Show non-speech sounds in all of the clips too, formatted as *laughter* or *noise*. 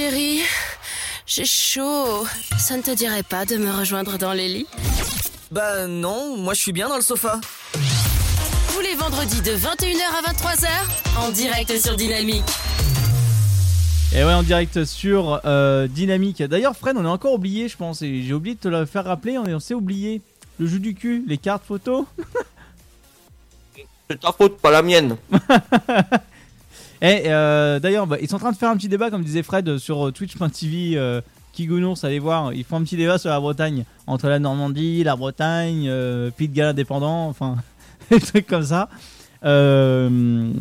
Chérie, j'ai chaud. Ça ne te dirait pas de me rejoindre dans les lits? Bah non, moi je suis bien dans le sofa. Tous les vendredis de 21h à 23h, en direct sur Dynamique. Et ouais, en direct sur euh, Dynamique. D'ailleurs, Fred, on a encore oublié, je pense, et j'ai oublié de te le faire rappeler, on, est- on s'est oublié. Le jeu du cul, les cartes photos. C'est ta faute, pas la mienne. *laughs* Et euh, d'ailleurs, bah, ils sont en train de faire un petit débat, comme disait Fred, sur euh, twitch.tv. Euh, Kigounours, allez voir, ils font un petit débat sur la Bretagne, entre la Normandie, la Bretagne, euh, Pays de Galles indépendant, enfin, *laughs* des trucs comme ça. Euh,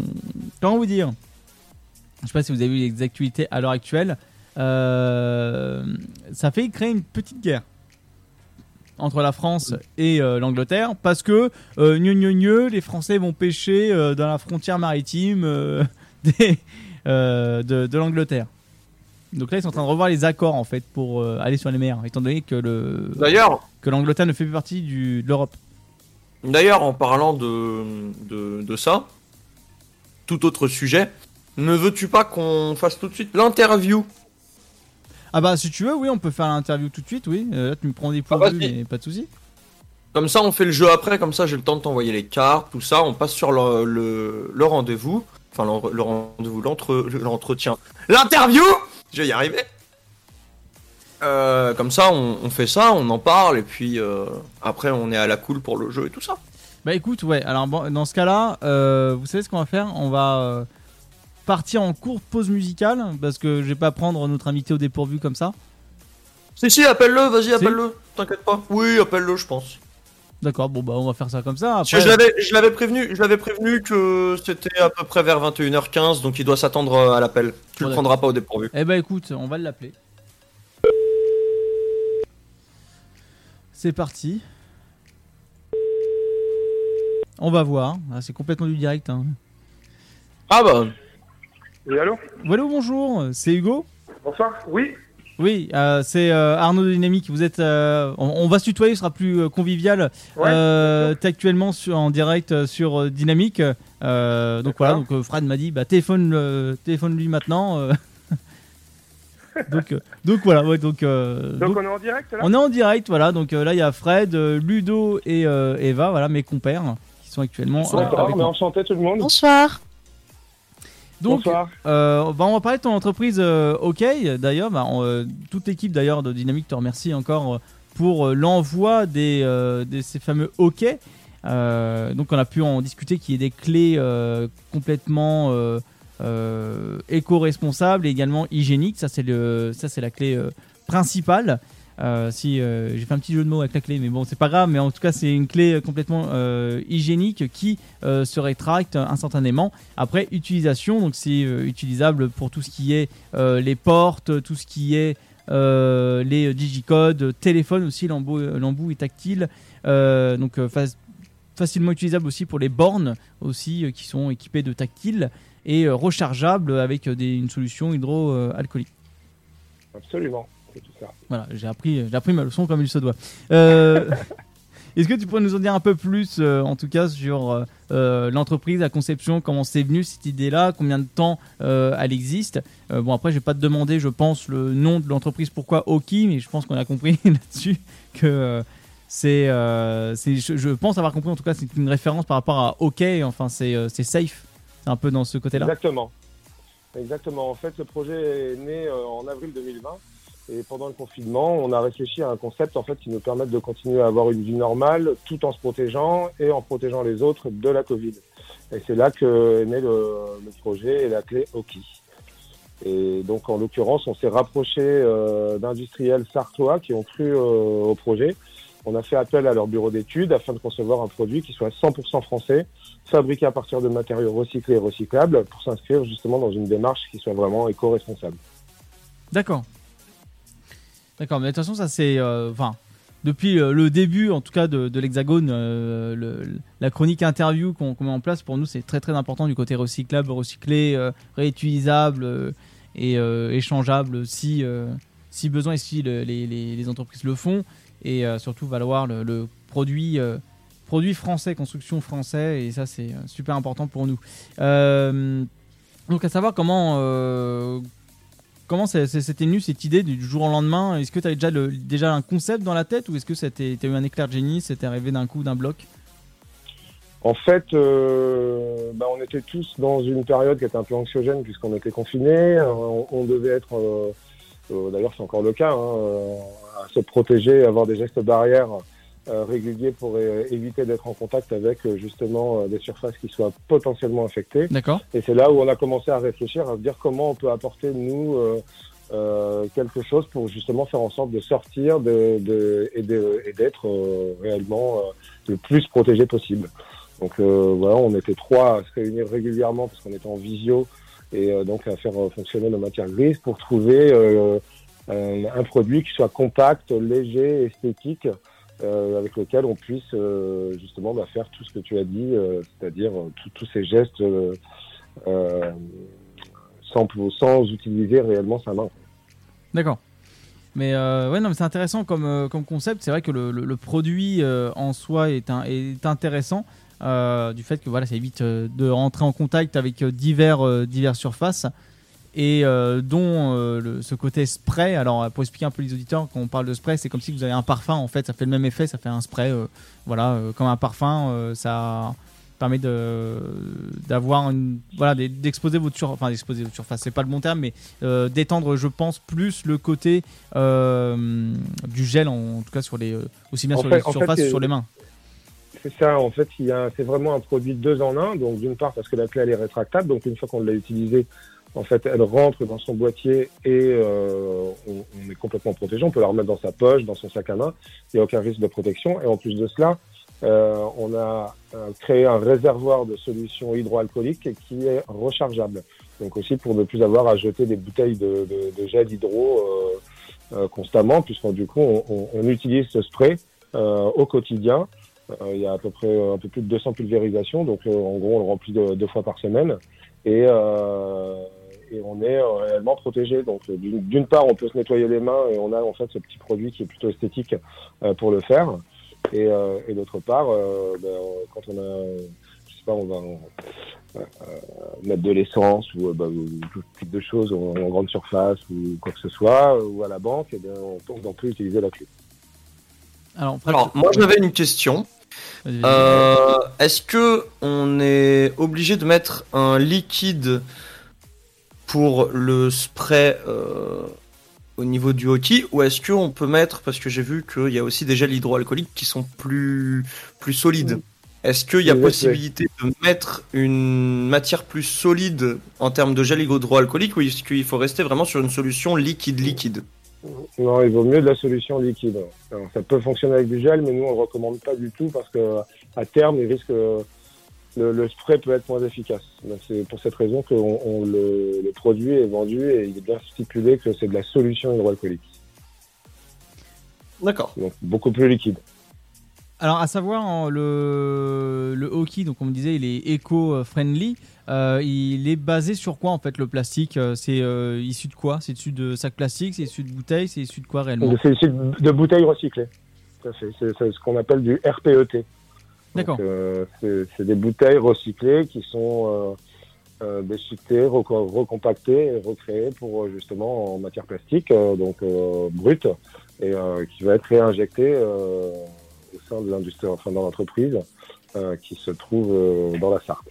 comment vous dire? Je sais pas si vous avez vu les actualités à l'heure actuelle. Euh, ça fait créer une petite guerre entre la France et euh, l'Angleterre parce que euh, gneu, gneu, les Français vont pêcher euh, dans la frontière maritime euh, des, euh, de, de l'Angleterre. Donc là, ils sont en train de revoir les accords en fait pour euh, aller sur les mers, étant donné que le D'ailleurs, que l'Angleterre ne fait plus partie du, de l'Europe. D'ailleurs, en parlant de, de, de ça, tout autre sujet, ne veux-tu pas qu'on fasse tout de suite l'interview? Ah bah si tu veux, oui, on peut faire l'interview tout de suite, oui. Euh, là, tu me prends des Ah, points vas-y. mais pas de souci. Comme ça, on fait le jeu après, comme ça, j'ai le temps de t'envoyer les cartes, tout ça, on passe sur le, le, le rendez-vous, enfin le, rendez-vous, l'entre- l'entretien, l'interview Je vais y arriver Euh, comme ça, on, on fait ça, on en parle, et puis euh, après, on est à la cool pour le jeu et tout ça. Bah écoute, ouais. Alors bon, dans ce cas-là, euh, vous savez ce qu'on va faire? On va partir en courte pause musicale parce que je vais pas prendre notre invité au dépourvu comme ça. Si, si, appelle-le, vas-y, appelle-le, t'inquiète pas. Oui, appelle-le, je pense. D'accord. Bon bah on va faire ça comme ça. Parce que Après, je l'avais, je l'avais prévenu, je l'avais prévenu que c'était à peu près vers 21h15, donc il doit s'attendre euh, à l'appel. Tu Ouais. le prendras pas au dépourvu. Eh bah écoute, on va l'appeler. C'est parti. On va voir. Ah, c'est complètement du direct. Hein. Ah bah, Oui, allô? Voilà, bonjour. C'est Hugo? Bonsoir Oui Oui, euh, c'est euh, Arnaud de Dynamique. Vous êtes, euh, on, on va se tutoyer, ce sera plus euh, convivial. Ouais, euh, T'es actuellement sur, en direct euh, sur Dynamique. Euh, donc voilà, donc euh, Fred m'a dit, bah téléphone, téléphone lui maintenant. *laughs* donc, euh, donc voilà, ouais, donc, euh, Donc donc, on est en direct là? on est en direct, voilà. Donc euh, là, il y a Fred, euh, Ludo et euh, Eva, voilà mes compères qui sont actuellement euh, D'accord, avec mais enchanté tout le monde. Bonsoir. Donc, Bonsoir. Euh, bah, on va parler de ton entreprise euh, OK. D'ailleurs, bah, euh, toute l'équipe d'ailleurs de Dynamique te remercie encore pour l'envoi des, de ces fameux OK. Donc, on a pu en discuter qu'il y ait des clés complètement éco-responsables et également hygiéniques. Ça, c'est la clé principale. Euh, si euh, j'ai fait un petit jeu de mots avec la clé, mais bon, c'est pas grave. Mais en tout cas, c'est une clé euh, complètement hygiénique qui se rétracte instantanément après utilisation. Donc, c'est utilisable pour tout ce qui est les portes, tout ce qui est les digicodes, téléphone aussi, l'embout est tactile. Donc, fa- facilement utilisable aussi pour les bornes aussi qui sont équipées de tactile et rechargeable avec une solution hydroalcoolique. Absolument. C'est tout ça. Voilà, j'ai appris, j'ai appris ma leçon comme il se doit. Euh, *laughs* Est-ce que tu pourrais nous en dire un peu plus, euh, en tout cas, sur euh, l'entreprise, la conception, comment c'est venu cette idée-là, combien de temps euh, elle existe? Bon, après, je vais pas te demander, je pense, le nom de l'entreprise, pourquoi Oki, mais je pense qu'on a compris *laughs* là-dessus que c'est, je, je pense avoir compris, en tout cas, c'est une référence par rapport à OK, enfin, c'est, safe, c'est un peu dans ce côté-là. Exactement. Exactement. En fait, le projet est né en avril 2020. Et pendant le confinement, on a réfléchi à un concept en fait qui nous permette de continuer à avoir une vie normale tout en se protégeant et en protégeant les autres de la Covid. Et c'est là que est né le, projet et la clé Oki. Et donc en l'occurrence, on s'est rapproché euh, d'industriels sartois qui ont cru euh, au projet. On a fait appel à leur bureau d'études afin de concevoir un produit qui soit 100% français, fabriqué à partir de matériaux recyclés et recyclables pour s'inscrire justement dans une démarche qui soit vraiment éco-responsable. D'accord. D'accord, mais de toute façon, ça c'est. euh, Enfin, depuis euh, le début, en tout cas, de, l'Hexagone, euh, la chronique interview qu'on met en place, pour nous, c'est très très important du côté recyclable, recyclé, réutilisable et échangeable si, si besoin et si le- les, entreprises le font. Et surtout, valoir le, produit. Produit français, construction français, et ça c'est super important pour nous. Donc à savoir comment, comment c'était venu cette idée du jour au lendemain? Est-ce que tu avais déjà, déjà un concept dans la tête ou est-ce que tu as eu un éclair de génie C'était arrivé d'un coup, d'un bloc? En fait, euh, bah, on était tous dans une période qui était un peu anxiogène puisqu'on était confinés. Euh, On, devait être, euh, d'ailleurs c'est encore le cas, hein, à se protéger, avoir des gestes barrières euh, réguliers pour euh, éviter d'être en contact avec euh, justement des surfaces qui soient potentiellement infectées. D'accord. Et c'est là où on a commencé à réfléchir, à se dire comment on peut apporter, nous, euh, quelque chose pour justement faire en sorte de sortir de, de, et de- et d'être euh, réellement euh, le plus protégé possible. Donc euh, voilà, on était trois à se réunir régulièrement parce qu'on était en visio et euh, donc à faire fonctionner nos matières grises pour trouver euh, un, un produit qui soit compact, léger, esthétique, euh, avec lequel on puisse euh, justement bah, faire tout ce que tu as dit, euh, c'est-à-dire tous- ces gestes sans, utiliser réellement sa main. D'accord. Mais ouais, non, c'est intéressant comme, concept. C'est vrai que le, produit en soi est, intéressant du fait que voilà, ça évite de rentrer en contact avec divers, diverses surfaces et euh, dont euh, le- ce côté spray. Alors, pour expliquer un peu les auditeurs, quand on parle de spray, c'est comme si vous avez un parfum. En fait, ça fait le même effet, ça fait un spray. euh, voilà, comme un parfum, ça permet de d'avoir une voilà d'e- d'exposer votre sur enfin d'exposer votre surface c'est pas le bon terme mais euh, d'étendre je pense plus le côté euh, du gel en, en tout cas sur les aussi bien En sur fait- les surfaces que sur les mains C'est ça, en fait, il c'est vraiment un produit deux en un. Donc, d'une part, parce que la clé, elle est rétractable. Donc, une fois qu'on l'a utilisée, en fait, elle rentre dans son boîtier et euh, on, est complètement protégé. On peut la remettre dans sa poche, dans son sac à main. Il n'y a aucun risque de protection. Et en plus de cela, euh, on a euh, créé un réservoir de solution hydroalcoolique qui est rechargeable. Donc, aussi pour ne plus avoir à jeter des bouteilles de, de, de gel hydro euh, euh, constamment, puisqu'on du coup, on, on, utilise ce spray euh, au quotidien. Il y a à peu près un peu plus de 200 pulvérisations, donc en gros on le remplit de- deux fois par semaine et, euh, et on est euh, réellement protégé. Donc euh, d'une part on peut se nettoyer les mains et on a en fait ce petit produit qui est plutôt esthétique euh, pour le faire. Et, euh, et d'autre part, euh, ben, quand on a, je sais pas, on va mettre de l'essence ou, ou tout type de choses en, en grande surface ou quoi que ce soit, ou à la banque, et bien, on, peut- on peut utiliser la clé. alors, après, Alors, moi j'avais une question. Euh, Est-ce que on est obligé de mettre un liquide pour le spray euh, au niveau du hockey ou est-ce qu'on peut mettre parce que j'ai vu qu'il y a aussi des gels hydroalcooliques qui sont plus plus solides. Est-ce qu'il y a Oui, possibilité de mettre une matière plus solide en termes de gel hydroalcoolique ou est-ce qu'il faut rester vraiment sur une solution liquide liquide? Non, il vaut mieux de la solution liquide. Alors, ça peut fonctionner avec du gel, mais nous on le recommande pas du tout parce que à terme, il risque le, le spray peut être moins efficace. Donc, c'est pour cette raison que on, on le, le produit est vendu et il est bien stipulé que c'est de la solution hydroalcoolique. D'accord. Donc beaucoup plus liquide. Alors, à savoir, le, le hockey, donc on me disait, il est éco-friendly. Euh, il est basé sur quoi en fait le plastique? Euh, C'est euh, issu de quoi? C'est issu de sacs plastiques? C'est issu de bouteilles? C'est issu de quoi réellement? C'est issu de, bouteilles recyclées. C'est ce qu'on appelle du RPET. D'accord. Euh, c'est des bouteilles recyclées qui sont euh, euh, déchiquetées, reco- recompactées et recréées pour euh, justement en matière plastique, donc brute, et qui va être réinjectée au sein de l'industrie, enfin dans l'entreprise, qui se trouve dans la Sarthe.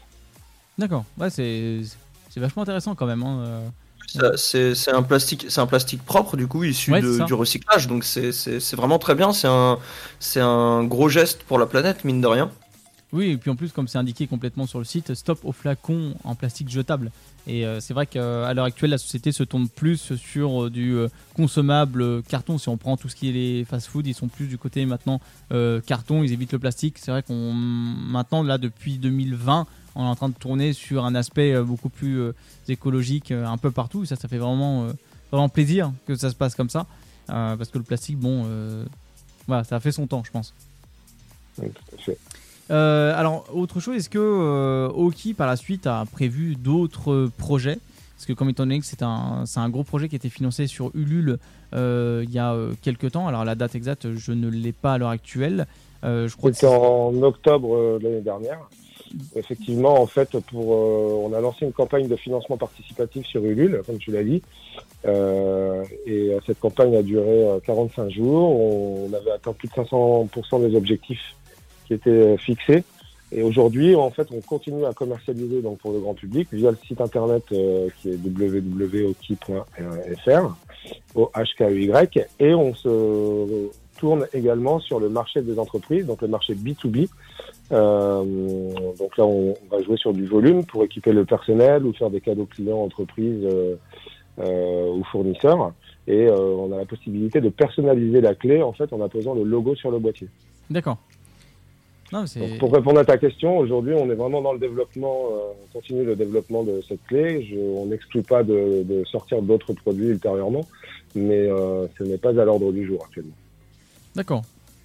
D'accord. Ouais, c'est vachement intéressant quand même. hein, C'est un plastique, c'est un plastique propre du coup issu Ouais, de- du recyclage, donc c'est- vraiment très bien. C'est un c'est un gros geste pour la planète mine de rien. Oui, et puis en plus, comme c'est indiqué complètement sur le site, stop aux flacons en plastique jetable. Et euh, c'est vrai qu'à l'heure actuelle, la société se tourne plus sur euh, du euh, consommable euh, carton. Si on prend tout ce qui est les fast-food, ils sont plus du côté maintenant euh, carton, ils évitent le plastique. C'est vrai qu'on maintenant, là, depuis 2020, on est en train de tourner sur un aspect euh, beaucoup plus euh, écologique euh, un peu partout. Ça, ça fait vraiment, vraiment plaisir que ça se passe comme ça. Parce que le plastique, bon, voilà, ça a fait son temps, je pense. Donc, tout à fait. Euh, alors, autre chose, est-ce que euh, Oki par la suite a prévu d'autres projets? Parce que, comme étant donné que c'est un, c'est un gros projet qui a été financé sur Ulule il y a quelques temps, alors la date exacte, je ne l'ai pas à l'heure actuelle. Je crois que C'était c'est- en octobre l'année dernière. Effectivement, en fait, pour, euh, on a lancé une campagne de financement participatif sur Ulule, comme tu l'as dit. Euh, et euh, cette campagne a duré euh, 45 jours. On avait atteint plus de 500% des objectifs qui étaient fixés. Et aujourd'hui, en fait, on continue à commercialiser donc pour le grand public via le site internet qui est www.hockey.fr, o h k e y et on se tourne également sur le marché des entreprises, donc le marché B2B. Euh, donc là, on va jouer sur du volume pour équiper le personnel ou faire des cadeaux clients, entreprises euh, euh, ou fournisseurs. Et euh, on a la possibilité de personnaliser la clé en fait en apposant le logo sur le boîtier. D'accord. Pour répondre à ta question, aujourd'hui, on est vraiment dans le développement, euh, on continue le développement de cette clé. Je, on n'exclut pas de, de sortir d'autres produits ultérieurement, mais euh, ce n'est pas à l'ordre du jour actuellement. D'accord.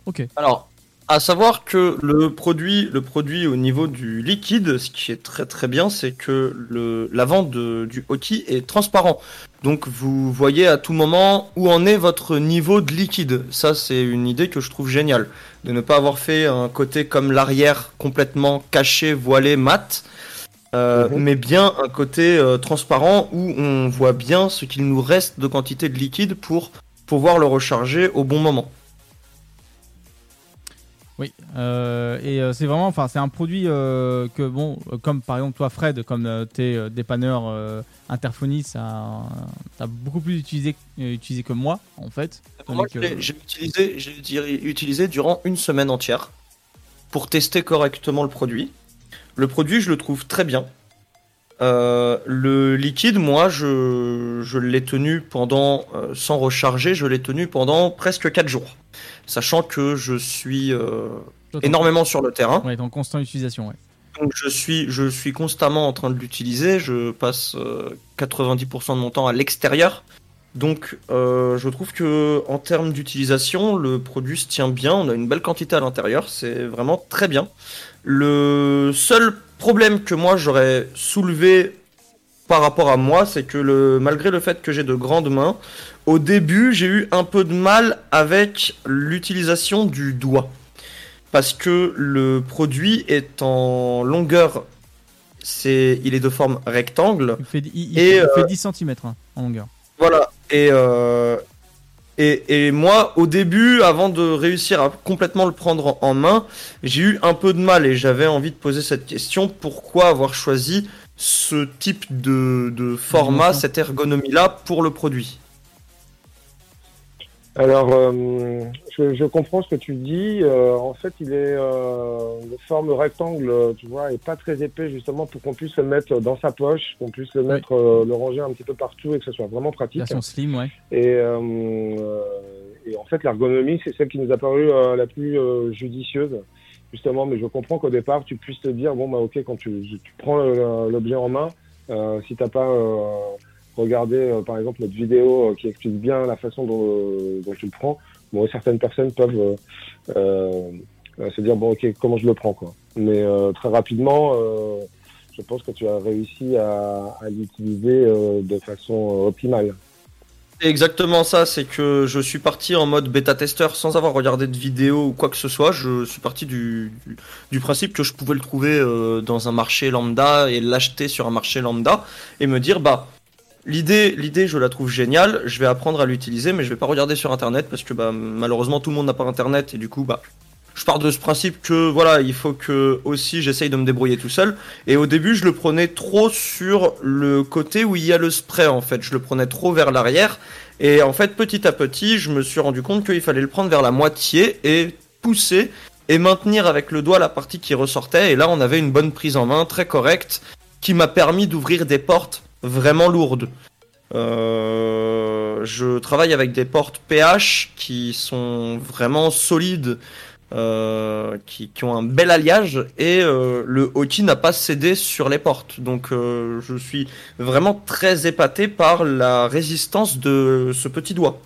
Ok. Alors, à savoir que le produit, le produit au niveau du liquide, ce qui est très très bien, c'est que le, la vente de- du hockey est transparent. Donc vous voyez à tout moment où en est votre niveau de liquide. Ça, c'est une idée que je trouve géniale. De ne pas avoir fait un côté comme l'arrière complètement caché, voilé, mat. euh, Mhm. mais bien un côté euh, transparent où on voit bien ce qu'il nous reste de quantité de liquide pour pouvoir le recharger au bon moment. Oui. Euh, et euh, c'est vraiment, enfin, c'est un produit euh, que bon, comme par exemple toi, Fred, comme euh, t'es dépanneur interphoniste, ça, t'as beaucoup plus utilisé, utilisé que moi, en fait. Moi, que- l'ai- j'ai utilisé, utilisé durant une semaine entière pour tester correctement le produit. Le produit, je le trouve très bien. Euh, le liquide, moi, je, je l'ai tenu pendant, euh, sans recharger, je l'ai tenu pendant presque 4 jours. Sachant que je suis euh, énormément sur le terrain. Ouais, en constante utilisation, ouais. Donc je suis, je suis constamment en train de l'utiliser. Je passe euh, 90% de mon temps à l'extérieur. Donc je trouve que en termes d'utilisation, le produit se tient bien. On a une belle quantité à l'intérieur. C'est vraiment très bien. Le seul problème que moi j'aurais soulevé par rapport à moi, c'est que le, malgré le fait que j'ai de grandes mains, au début j'ai eu un peu de mal avec l'utilisation du doigt parce que le produit est en longueur, c'est, il est de forme rectangle. Il fait, il, il- Et, il euh, fait 10 cm en longueur. Voilà. Et, euh, et, et moi, au début, avant de réussir à complètement le prendre en, main, j'ai eu un peu de mal et j'avais envie de poser cette question pourquoi avoir choisi ce type de, de format, cette ergonomie-là pour le produit? Alors, euh, je, je comprends ce que tu dis. Euh, en fait, il est euh, de forme rectangle, tu vois, et pas très épais justement pour qu'on puisse le mettre dans sa poche, qu'on puisse le mettre, euh, le ranger un petit peu partout et que ce soit vraiment pratique. Version slim, ouais. Et, euh, et en fait, l'ergonomie, c'est celle qui nous a paru euh, la plus euh, judicieuse, justement. Mais je comprends qu'au départ, tu puisses te dire, bon, bah, ok, quand tu, tu prends l'objet en main, euh, si t'as pas regardé, euh, par exemple, notre vidéo euh, qui explique bien la façon dont, euh, dont tu le prends, bon, certaines personnes peuvent se dire, bon, ok, comment je le prends, quoi. Mais très rapidement, je pense que tu as réussi à, l'utiliser de façon optimale. Exactement ça, c'est que je suis parti en mode bêta-testeur sans avoir regardé de vidéo ou quoi que ce soit. Je suis parti du, principe que je pouvais le trouver dans un marché lambda et l'acheter sur un marché lambda et me dire, bah, l'idée, l'idée, je la trouve géniale, je vais apprendre à l'utiliser, mais je vais pas regarder sur internet parce que bah, malheureusement tout le monde n'a pas internet et du coup, bah, je pars de ce principe que voilà, il faut que aussi j'essaye de me débrouiller tout seul. Et au début, je le prenais trop sur le côté où il y a le spray en fait. Je le prenais trop vers l'arrière. Et en fait, petit à petit, je me suis rendu compte qu'il fallait le prendre vers la moitié et pousser et maintenir avec le doigt la partie qui ressortait. Et là, on avait une bonne prise en main, très correcte, qui m'a permis d'ouvrir des portes vraiment lourdes. Euh, je travaille avec des portes PH qui sont vraiment solides, euh, qui, ont un bel alliage et euh, le hockey n'a pas cédé sur les portes. Donc euh, je suis vraiment très épaté par la résistance de ce petit doigt.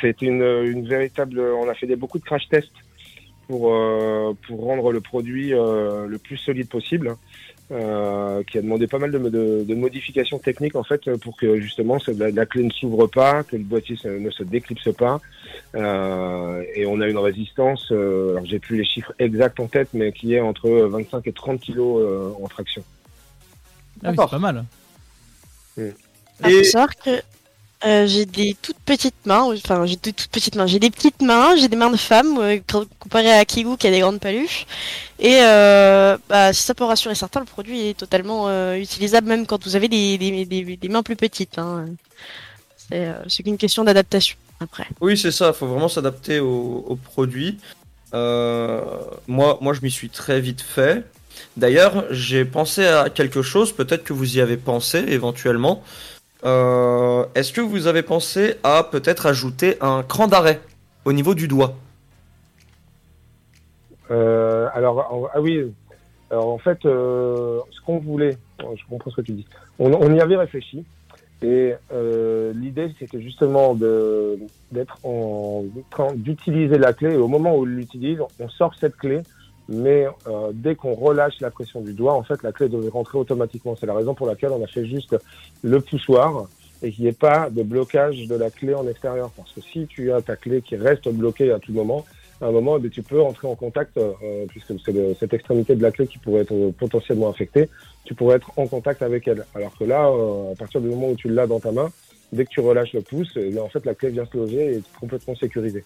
C'est une, une véritable. On a fait des, beaucoup de crash tests pour, euh, pour rendre le produit euh, le plus solide possible. Euh, qui a demandé pas mal de, de, de, modifications techniques en fait pour que justement la, la clé ne s'ouvre pas, que le boîtier ne se déclipse pas. Euh, et on a une résistance, euh, alors j'ai plus les chiffres exacts en tête, mais qui est entre 25 et 30 kilos euh, en traction. Ah oui, c'est pas mal. Mmh. Et... savoir que euh, j'ai des toutes petites mains, enfin j'ai des toutes petites mains, j'ai des petites mains, j'ai des mains de femme comparé à Kigu qui a des grandes paluches. Et euh, bah, si ça peut rassurer certains, le produit est totalement euh, utilisable même quand vous avez des, des, mains plus petites. Hein. C'est qu'une question d'adaptation après. Oui, c'est ça, il faut vraiment s'adapter au, au, produit. moi, moi, je m'y suis très vite fait. D'ailleurs, j'ai pensé à quelque chose, peut-être que vous y avez pensé éventuellement. Euh, Est-ce que vous avez pensé à peut-être ajouter un cran d'arrêt au niveau du doigt euh, Alors, ah oui. En fait, euh, ce qu'on voulait, je comprends ce que tu dis. On, on y avait réfléchi et l'idée c'était justement d'utiliser la clé et au moment où on l'utilise, on sort cette clé mais euh, dès qu'on relâche la pression du doigt, en fait, la clé devait rentrer automatiquement. C'est la raison pour laquelle on a fait juste le poussoir et qu'il n'y ait pas de blocage de la clé en extérieur. Parce que si tu as ta clé qui reste bloquée à tout moment, à un moment, eh tu peux entrer en contact, euh, puisque c'est cette extrémité de la clé qui pourrait être potentiellement infectée, tu pourrais être en contact avec elle. Alors que là, euh, à partir du moment où tu l'as dans ta main, dès que tu relâches le pouce, eh en fait, la clé vient se loger et est complètement sécurisée.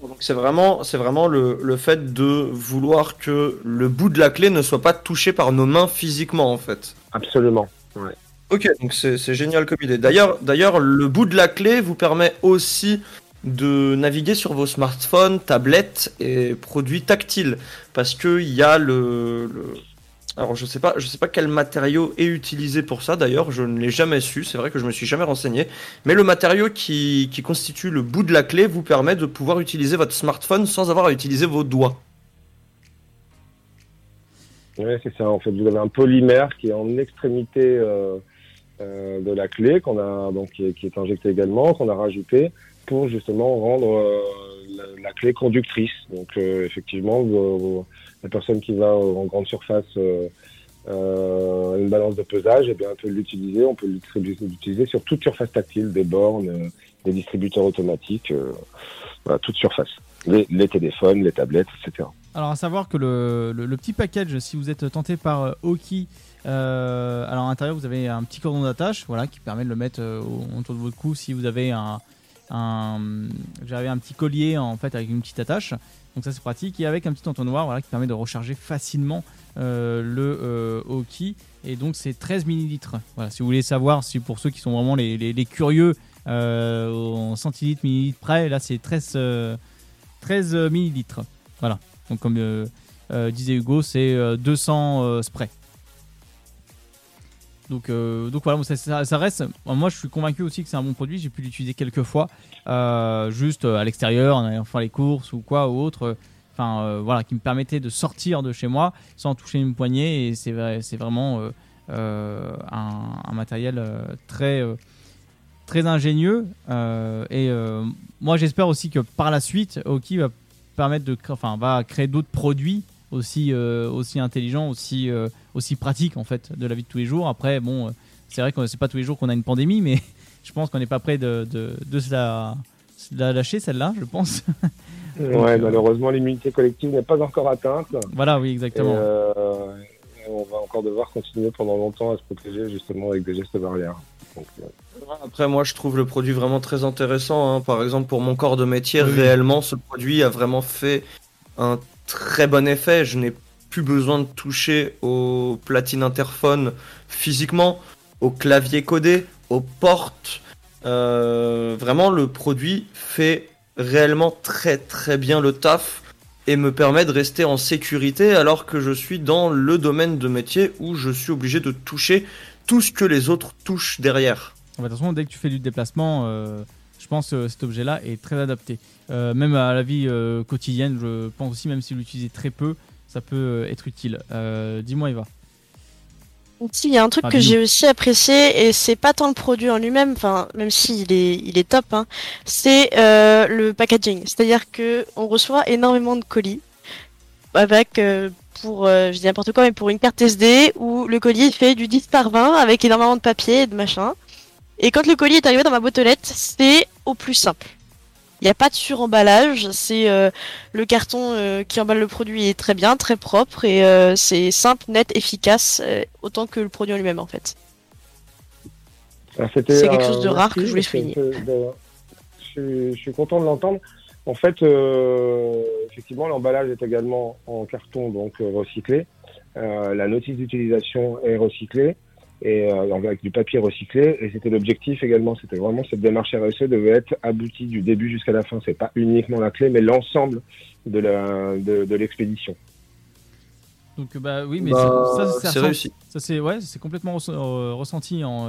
Donc c'est vraiment, c'est vraiment le, le, fait de vouloir que le bout de la clé ne soit pas touché par nos mains physiquement en fait. Absolument. Ouais. Ok, donc c'est génial comme idée. D'ailleurs, d'ailleurs, le bout de la clé vous permet aussi de naviguer sur vos smartphones, tablettes et produits tactiles, parce que il y a le, le alors je sais pas, je sais pas quel matériau est utilisé pour ça d'ailleurs, je ne l'ai jamais su, c'est vrai que je me suis jamais renseigné, mais le matériau qui, qui, constitue le bout de la clé vous permet de pouvoir utiliser votre smartphone sans avoir à utiliser vos doigts. Ouais, c'est ça, en fait vous avez un polymère qui est en extrémité euh, euh, de la clé, qu'on a donc qui est, qui est, injecté également, qu'on a rajouté pour justement rendre euh, la, clé conductrice. Donc euh, effectivement, la personne qui va en grande surface euh, euh, une balance de pesage, et eh bien, on peut l'utiliser, on peut l'utiliser sur toute surface tactile, des bornes, euh, des distributeurs automatiques, voilà, toute surface. Les, téléphones, les tablettes, etc. Alors à savoir que le, le, le petit package, si vous êtes tenté par Oki, alors à l'intérieur vous avez un petit cordon d'attache, voilà, qui permet de le mettre autour de votre cou si vous avez un, j'avais un petit collier en fait avec une petite attache. Donc ça c'est pratique et avec un petit entonnoir voilà, qui permet de recharger facilement euh, le euh, et donc c'est 13 millilitres. Voilà, si vous voulez savoir, si pour ceux qui sont vraiment les, les, curieux euh, en centilitres, millilitres près, là c'est 13, 13 millilitres. Voilà, donc comme disait Hugo, c'est 200 sprays. Donc, euh, donc voilà, ça, reste. Moi, je suis convaincu aussi que c'est un bon produit. J'ai pu l'utiliser quelques fois, euh, juste à l'extérieur, en allant faire les courses ou quoi ou autre. Enfin, euh, voilà, qui me permettait de sortir de chez moi sans toucher une poignée. Et c'est c'est vraiment euh, un, matériel très très ingénieux. et moi, j'espère aussi que par la suite, Oki va permettre de, va créer d'autres produits aussi aussi intelligents, aussi aussi pratique en fait de la vie de tous les jours. Après, bon, euh, c'est vrai que c'est pas tous les jours qu'on a une pandémie, mais *laughs* je pense qu'on n'est pas prêt de, de, de, se, la, de, la, lâcher celle-là, je pense. *laughs* ouais, malheureusement, l'immunité collective n'est pas encore atteinte. Voilà, oui, exactement. Et, euh, on va encore devoir continuer pendant longtemps à se protéger justement avec des gestes barrières. Donc, euh... Après, moi, je trouve le produit vraiment très intéressant. Hein. Par exemple, pour mon corps de métier, oui. réellement, ce produit a vraiment fait un très bon effet. Je n'ai plus besoin de toucher au platine interphone physiquement, au clavier codé, aux portes. Euh, vraiment, le produit fait réellement très très bien le taf et me permet de rester en sécurité alors que je suis dans le domaine de métier où je suis obligé de toucher tout ce que les autres touchent derrière. De toute façon, dès que tu fais du déplacement, euh, je pense que cet objet-là est très adapté. Euh, même à la vie euh, quotidienne, je pense aussi, même si vous l'utilisez très peu, ça peut être utile. Euh, Dis-moi, Eva. Il y a un truc ah, que j'ai aussi apprécié et c'est pas tant le produit en lui-même, enfin même s'il est il est top, hein, c'est euh, le packaging. C'est-à-dire que on reçoit énormément de colis avec euh, pour, je dis n'importe quoi, mais pour une carte SD où le colis fait du 10 par 20 avec énormément de papier et de machin. Et quand le colis est arrivé dans ma boîte aux lettres, c'est au plus simple. Il n'y a pas de suremballage, c'est le carton qui emballe le produit est très bien, très propre et c'est simple, net, efficace, autant que le produit en lui-même en fait. C'est quelque chose de rare que je voulais souligner. Je, suis content de l'entendre. En fait, euh, effectivement, l'emballage est également en carton, donc euh, recyclé. Euh, la notice d'utilisation est recyclée et avec du papier recyclé. Et c'était l'objectif également. C'était vraiment cette démarche RSE devait être aboutie du début jusqu'à la fin. C'est pas uniquement la clé, mais l'ensemble de la de, l'expédition. Donc bah oui, mais bah, ça, c'est réussi. Ça c'est ouais, c'est complètement ressenti en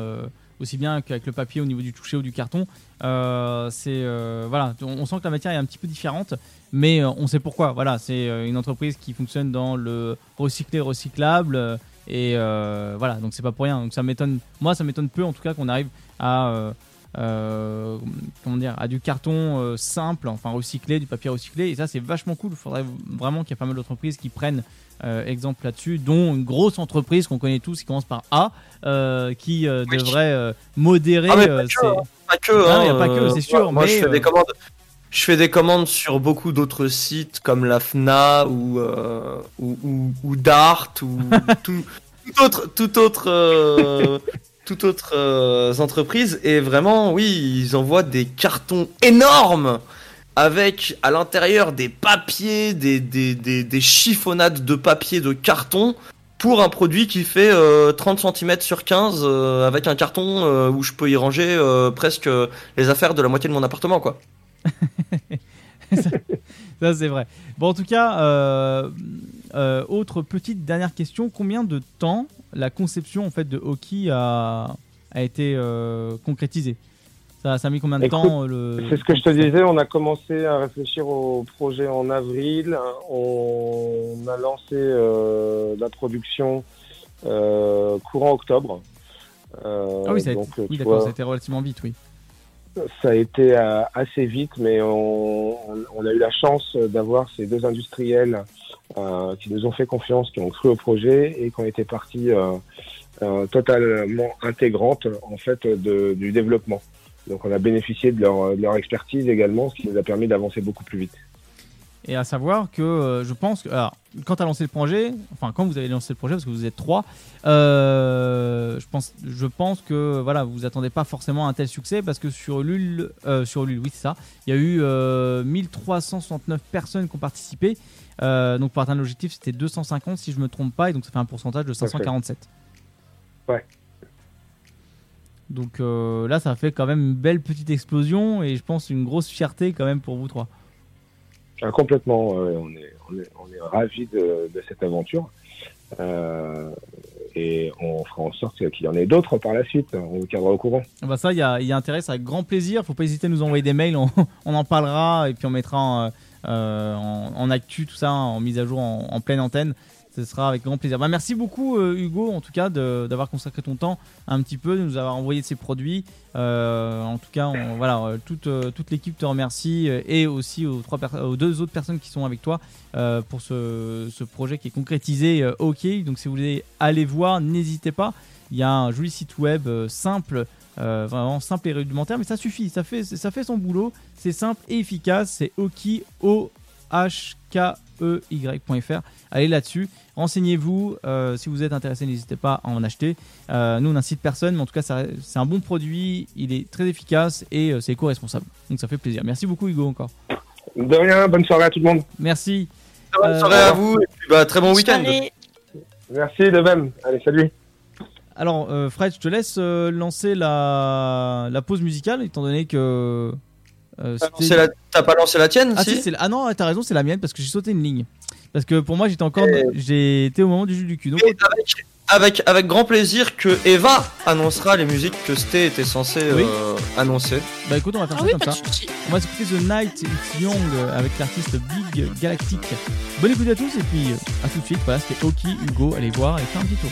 aussi bien qu'avec le papier au niveau du toucher ou du carton. Euh, c'est euh, voilà, on, sent que la matière est un petit peu différente, mais euh, on sait pourquoi. Voilà, c'est une entreprise qui fonctionne dans le recyclé recyclable et voilà, donc c'est pas pour rien. Donc ça m'étonne, moi ça m'étonne peu en tout cas qu'on arrive à comment dire, à du carton simple, enfin recyclé, du papier recyclé. Et ça, c'est vachement cool. Il faudrait vraiment qu'il y ait pas mal d'entreprises qui prennent euh, exemple là-dessus, dont une grosse entreprise qu'on connaît tous qui commence par A, euh, qui euh, devrait modérer. Ah, pas, que, hein, a pas que, c'est sûr. Moi, je fais des commandes. Je fais des commandes sur beaucoup d'autres sites comme la FNA ou, ou, ou, Dart ou *laughs* tout, autre, tout autre, toute autre entreprise. Et vraiment, oui, ils envoient des cartons énormes avec à l'intérieur des papiers, des, des, des, chiffonnades de papier, de carton, pour un produit qui fait 30 euh, cm sur 15, euh, avec un carton euh, où je peux y ranger presque les affaires de la moitié de mon appartement, quoi. *laughs* ça, c'est vrai. Bon, en tout cas, autre petite dernière question, combien de temps la conception en fait de Hockey a, a été concrétisée? Ça, a mis combien de temps le... C'est ce que je te disais, on a commencé à réfléchir au projet en avril, on a lancé euh, la production euh, courant octobre. Euh, ah oui, ça donc, oui ça a été relativement vite, oui. Ça a été assez vite, mais on, a eu la chance d'avoir ces deux industriels qui nous ont fait confiance, qui ont cru au projet et qui ont été partis totalement intégrantes en fait du développement. Donc on a bénéficié de leur, expertise également, ce qui nous a permis d'avancer beaucoup plus vite. Et à savoir que euh, je pense que, alors, quand tu lancé le projet, enfin quand vous avez lancé le projet, parce que vous êtes trois, euh, pense, je pense que voilà, vous attendez pas forcément un tel succès parce que sur Ulule, euh, sur Ulule, oui c'est ça, il y a eu 1369 personnes qui ont participé. donc pour atteindre l'objectif, c'était 250 si je me trompe pas, et donc ça fait un pourcentage de 547. Ouais. Donc euh, là, ça fait quand même une belle petite explosion et je pense une grosse fierté quand même pour vous trois. Ah, complètement, on, est, on, est, on, est, ravis de, cette aventure. Euh, et on fera en sorte qu'il y en ait d'autres par la suite. On vous tiendra au courant. Ah bah ça, il y a, y a, avec grand plaisir. Faut pas hésiter à nous envoyer des mails, on, *laughs* en parlera et puis on mettra euh, en, actu tout ça, en mise à jour en pleine antenne ce sera avec grand plaisir. Bah, merci beaucoup euh, Hugo en tout cas d'avoir consacré ton temps un petit peu, de nous avoir envoyé ces produits. Euh, en tout cas, voilà, euh, toute, toute l'équipe te remercie et aussi aux, deux autres personnes qui sont avec toi pour ce, ce, projet qui est concrétisé. ok, donc si vous voulez aller voir, n'hésitez pas. Il y a un joli site web simple. vraiment simple et rudimentaire, mais ça suffit, ça fait, ça fait son boulot, c'est simple et efficace, c'est Oki, O-H-K-E-Y.fr. Allez là-dessus, Renseignez-vous, euh, si vous êtes intéressé, n'hésitez pas à en acheter. Euh, nous, on n'incite personne, mais en tout cas, c'est un bon produit, il est très efficace et euh, c'est éco-responsable. Donc ça fait plaisir. Merci beaucoup, Hugo, encore. De rien, bonne soirée à tout le monde. Merci. Bonne soirée à vous et puis, bah, très bon week-end. Merci de même. Allez, salut. Alors, Fred, je te laisse lancer la, la pause musicale, étant donné que. T'as pas lancé la tienne Ah, si, ah non, t'as raison, c'est la mienne parce que j'ai sauté une ligne. Parce que pour moi, j'étais encore. Été au moment du jus du cul. Donc... Avec, avec, grand plaisir que Eva annoncera les musiques que Sté était censé euh, annoncer. Bah écoute, on va faire ah ça comme ça. On va écouter The Night It's Young avec l'artiste Big Galactic. Bonne écoute à tous et puis à tout de suite. Voilà, c'était Oki, Hugo. Allez voir et faire un petit tour.